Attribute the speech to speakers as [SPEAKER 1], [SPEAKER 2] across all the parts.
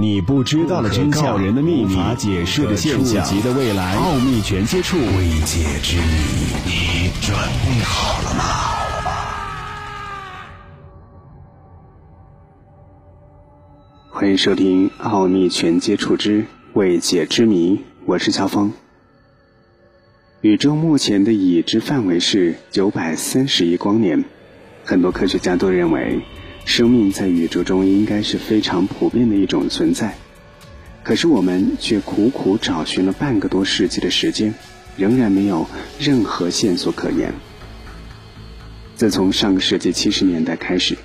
[SPEAKER 1] 你不知道的真相，人的秘密，无法解释的现象，级的未来，奥秘全接触，未解之谜，你准备好了吗？
[SPEAKER 2] 欢迎收听《奥秘全接触之未解之谜》，我是乔峰。宇宙目前的已知范围是九百三十亿光年，很多科学家都认为。生命在宇宙中应该是非常普遍的一种存在，可是我们却苦苦找寻了半个多世纪的时间，仍然没有任何线索可言。自从上个世纪七十年代开始，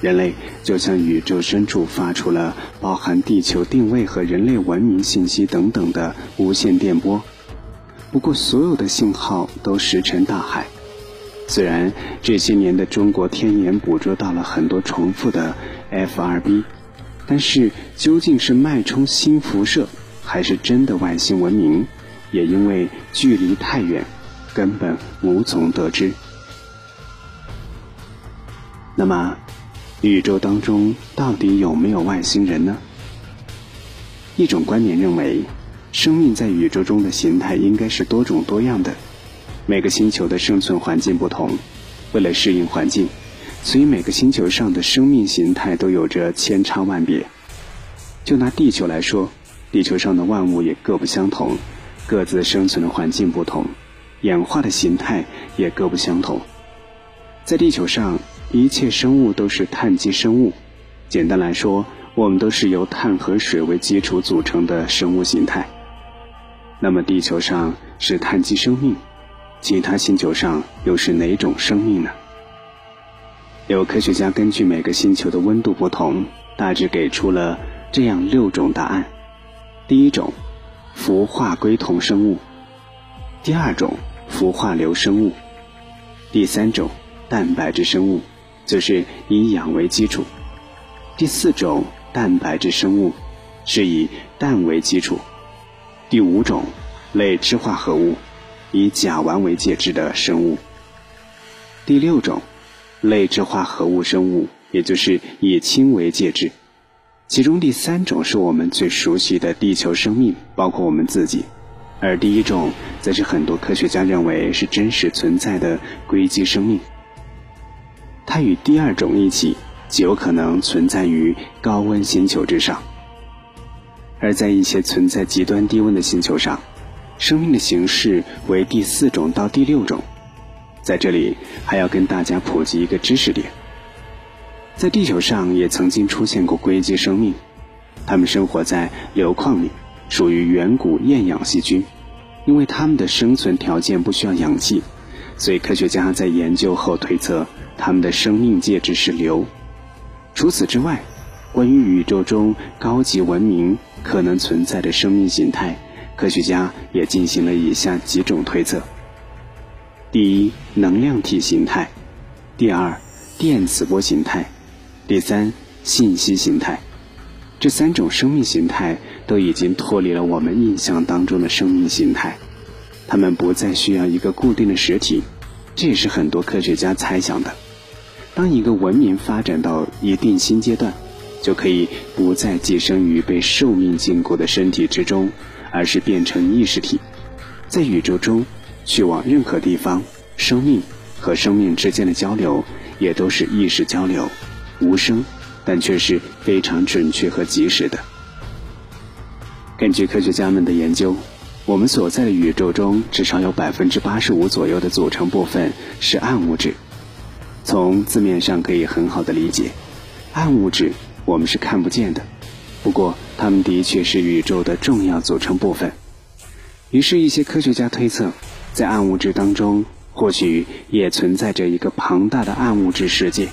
[SPEAKER 2] 人类就向宇宙深处发出了包含地球定位和人类文明信息等等的无线电波，不过所有的信号都石沉大海。虽然这些年的中国天眼捕捉到了很多重复的 FRB，但是究竟是脉冲新辐射，还是真的外星文明，也因为距离太远，根本无从得知。那么，宇宙当中到底有没有外星人呢？一种观点认为，生命在宇宙中的形态应该是多种多样的。每个星球的生存环境不同，为了适应环境，所以每个星球上的生命形态都有着千差万别。就拿地球来说，地球上的万物也各不相同，各自生存的环境不同，演化的形态也各不相同。在地球上，一切生物都是碳基生物。简单来说，我们都是由碳和水为基础组成的生物形态。那么，地球上是碳基生命。其他星球上又是哪种生命呢？有科学家根据每个星球的温度不同，大致给出了这样六种答案：第一种，氟化硅酮生物；第二种，氟化硫生物；第三种，蛋白质生物，就是以氧为基础；第四种，蛋白质生物，是以氮为基础；第五种，类质化合物。以甲烷为介质的生物。第六种，类质化合物生物，也就是以氢为介质。其中第三种是我们最熟悉的地球生命，包括我们自己。而第一种，则是很多科学家认为是真实存在的硅基生命。它与第二种一起，极有可能存在于高温星球之上。而在一些存在极端低温的星球上。生命的形式为第四种到第六种，在这里还要跟大家普及一个知识点：在地球上也曾经出现过硅基生命，它们生活在硫矿里，属于远古厌氧细菌。因为它们的生存条件不需要氧气，所以科学家在研究后推测它们的生命介质是硫。除此之外，关于宇宙中高级文明可能存在的生命形态。科学家也进行了以下几种推测：第一，能量体形态；第二，电磁波形态；第三，信息形态。这三种生命形态都已经脱离了我们印象当中的生命形态，它们不再需要一个固定的实体。这也是很多科学家猜想的：当一个文明发展到一定新阶段，就可以不再寄生于被寿命禁锢的身体之中。而是变成意识体，在宇宙中去往任何地方，生命和生命之间的交流也都是意识交流，无声，但却是非常准确和及时的。根据科学家们的研究，我们所在的宇宙中至少有百分之八十五左右的组成部分是暗物质。从字面上可以很好的理解，暗物质我们是看不见的。不过，它们的确是宇宙的重要组成部分。于是，一些科学家推测，在暗物质当中，或许也存在着一个庞大的暗物质世界，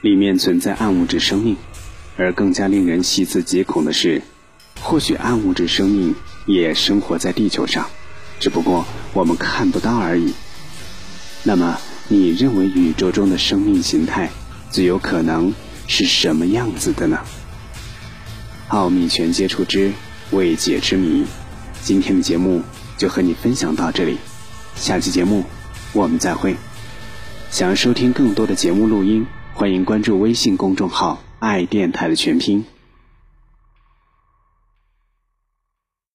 [SPEAKER 2] 里面存在暗物质生命。而更加令人细思极恐的是，或许暗物质生命也生活在地球上，只不过我们看不到而已。那么，你认为宇宙中的生命形态最有可能？是什么样子的呢？奥秘全接触之未解之谜，今天的节目就和你分享到这里，下期节目我们再会。想要收听更多的节目录音，欢迎关注微信公众号爱电台的全拼。